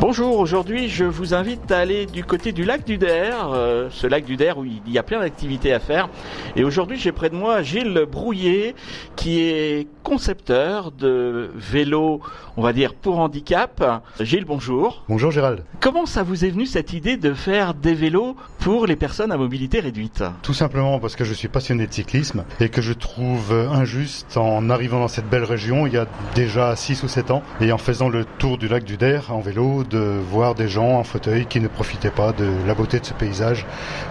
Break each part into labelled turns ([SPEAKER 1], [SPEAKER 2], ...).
[SPEAKER 1] Bonjour, aujourd'hui je vous invite à aller du côté du lac du Der, euh, ce lac du Der où il y a plein d'activités à faire. Et aujourd'hui j'ai près de moi Gilles Brouillet qui est concepteur de vélos, on va dire pour handicap. Gilles, bonjour.
[SPEAKER 2] Bonjour Gérald.
[SPEAKER 1] Comment ça vous est venu cette idée de faire des vélos pour les personnes à mobilité réduite?
[SPEAKER 2] Tout simplement parce que je suis passionné de cyclisme et que je trouve injuste en arrivant dans cette belle région il y a déjà 6 ou 7 ans et en faisant le tour du lac du Der en vélo de voir des gens en fauteuil qui ne profitaient pas de la beauté de ce paysage,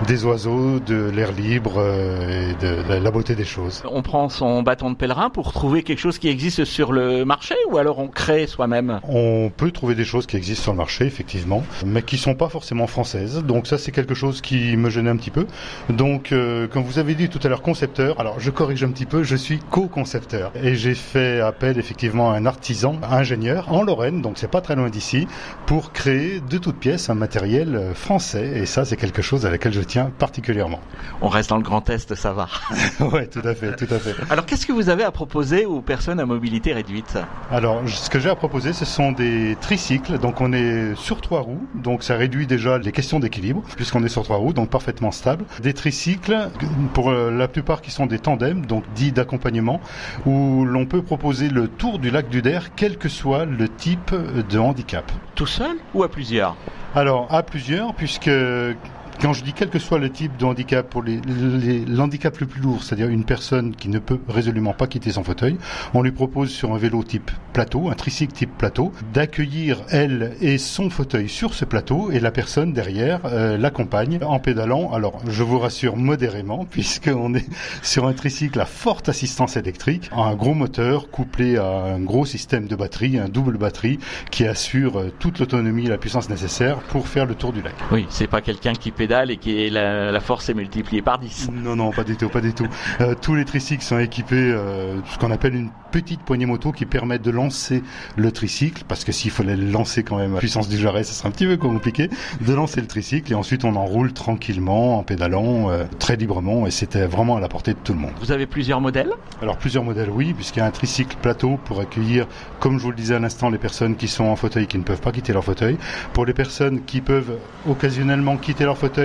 [SPEAKER 2] des oiseaux, de l'air libre euh, et de la beauté des choses.
[SPEAKER 1] On prend son bâton de pèlerin pour trouver quelque chose qui existe sur le marché ou alors on crée soi-même?
[SPEAKER 2] On peut trouver des choses qui existent sur le marché, effectivement, mais qui sont pas forcément françaises. Donc ça, c'est quelque chose qui me gênait un petit peu. Donc, euh, comme vous avez dit tout à l'heure, concepteur. Alors, je corrige un petit peu, je suis co-concepteur et j'ai fait appel effectivement à un artisan, ingénieur en Lorraine, donc c'est pas très loin d'ici, pour créer de toutes pièces un matériel français. Et ça, c'est quelque chose à laquelle je tiens particulièrement.
[SPEAKER 1] On reste dans le Grand Est, ça va.
[SPEAKER 2] ouais, tout à fait, tout à fait.
[SPEAKER 1] Alors, qu'est-ce que vous avez à proposer aux personnes à mobilité réduite?
[SPEAKER 2] Alors, ce que j'ai à proposer, ce sont des tricycles. Donc, on est sur trois roues. Donc, ça réduit déjà les questions d'équilibre, puisqu'on est sur trois roues, donc parfaitement stable. Des tricycles, pour euh, la plupart qui sont des tandems, donc dits d'accompagnement, où l'on peut proposer le tour du lac du Der, quel que soit le type de handicap.
[SPEAKER 1] Tout seul ou à plusieurs?
[SPEAKER 2] Alors, à plusieurs, puisque quand je dis quel que soit le type de handicap, pour les, les, l'handicap le plus lourd, c'est-à-dire une personne qui ne peut résolument pas quitter son fauteuil, on lui propose sur un vélo type plateau, un tricycle type plateau, d'accueillir elle et son fauteuil sur ce plateau et la personne derrière euh, l'accompagne en pédalant. Alors, je vous rassure modérément, puisqu'on est sur un tricycle à forte assistance électrique, un gros moteur couplé à un gros système de batterie, un double batterie qui assure euh, toute l'autonomie et la puissance nécessaire pour faire le tour du lac.
[SPEAKER 1] Oui, c'est pas quelqu'un qui pédale et qui est la, la, force est multipliée par 10.
[SPEAKER 2] Non, non, pas du tout, pas du tout. Euh, tous les tricycles sont équipés euh, ce qu'on appelle une petite poignée moto qui permet de lancer le tricycle, parce que s'il fallait le lancer quand même à puissance du jarret, ça serait un petit peu compliqué, de lancer le tricycle et ensuite on enroule tranquillement en pédalant euh, très librement et c'était vraiment à la portée de tout le monde.
[SPEAKER 1] Vous avez plusieurs modèles?
[SPEAKER 2] Alors plusieurs modèles, oui, puisqu'il y a un tricycle plateau pour accueillir, comme je vous le disais à l'instant, les personnes qui sont en fauteuil qui ne peuvent pas quitter leur fauteuil. Pour les personnes qui peuvent occasionnellement quitter leur fauteuil,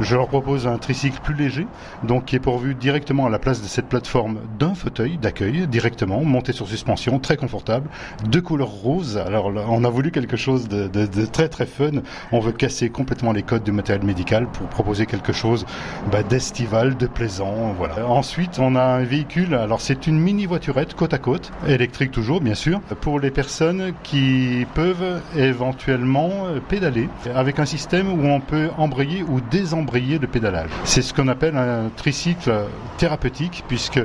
[SPEAKER 2] je leur propose un tricycle plus léger, donc qui est pourvu directement à la place de cette plateforme d'un fauteuil d'accueil, directement, monté sur suspension, très confortable, de couleur rose. Alors on a voulu quelque chose de, très très fun. On veut casser complètement les codes du matériel médical pour proposer quelque chose bah, d'estival, de plaisant. Voilà. Ensuite, on a un véhicule, alors c'est une mini voiturette côte à côte, électrique toujours, bien sûr, pour les personnes qui peuvent éventuellement pédaler, avec un système où on peut embrayer ou désembrayer le pédalage. C'est ce qu'on appelle un tricycle thérapeutique puisque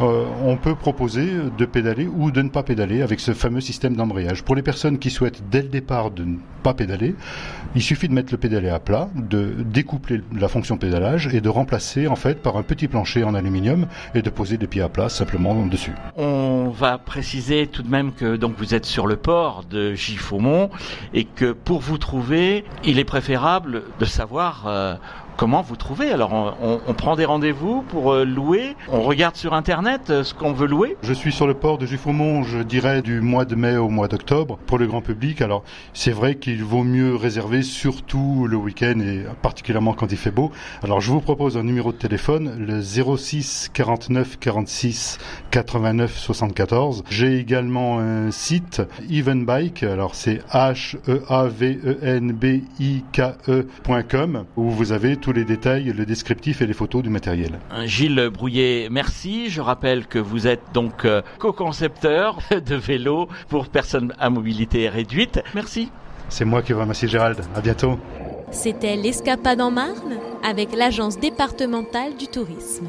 [SPEAKER 2] euh, on peut proposer de pédaler ou de ne pas pédaler avec ce fameux système d'embrayage. Pour les personnes qui souhaitent dès le départ de ne pas pédaler, il suffit de mettre le pédalé à plat, de découpler la fonction pédalage et de remplacer en fait par un petit plancher en aluminium et de poser des pieds à plat simplement dessus.
[SPEAKER 1] On va préciser tout de même que donc vous êtes sur le port de Giffaumont et que pour vous trouver, il est préférable de savoir euh, comment vous trouvez Alors, on, prend des rendez-vous pour euh, louer, on regarde sur Internet euh, ce qu'on veut louer
[SPEAKER 2] Je suis sur le port de Giffaumont, je dirais, du mois de mai au mois d'octobre pour le grand public. Alors, c'est vrai qu'il vaut mieux réserver surtout le week-end et particulièrement quand il fait beau. Alors, je vous propose un numéro de téléphone, le 06 49 46 89 74. J'ai également un site, Evenbike, alors c'est H-E-A-V-E-N-B-I-K-E.com, où vous avez tous les détails, le descriptif et les photos du matériel.
[SPEAKER 1] Gilles Brouillet, merci. Je rappelle que vous êtes donc euh, co-concepteur de vélos pour personnes à mobilité réduite. Merci.
[SPEAKER 2] C'est moi qui vous remercie Gérald. À bientôt.
[SPEAKER 3] C'était l'Escapade en Marne avec l'Agence départementale du tourisme.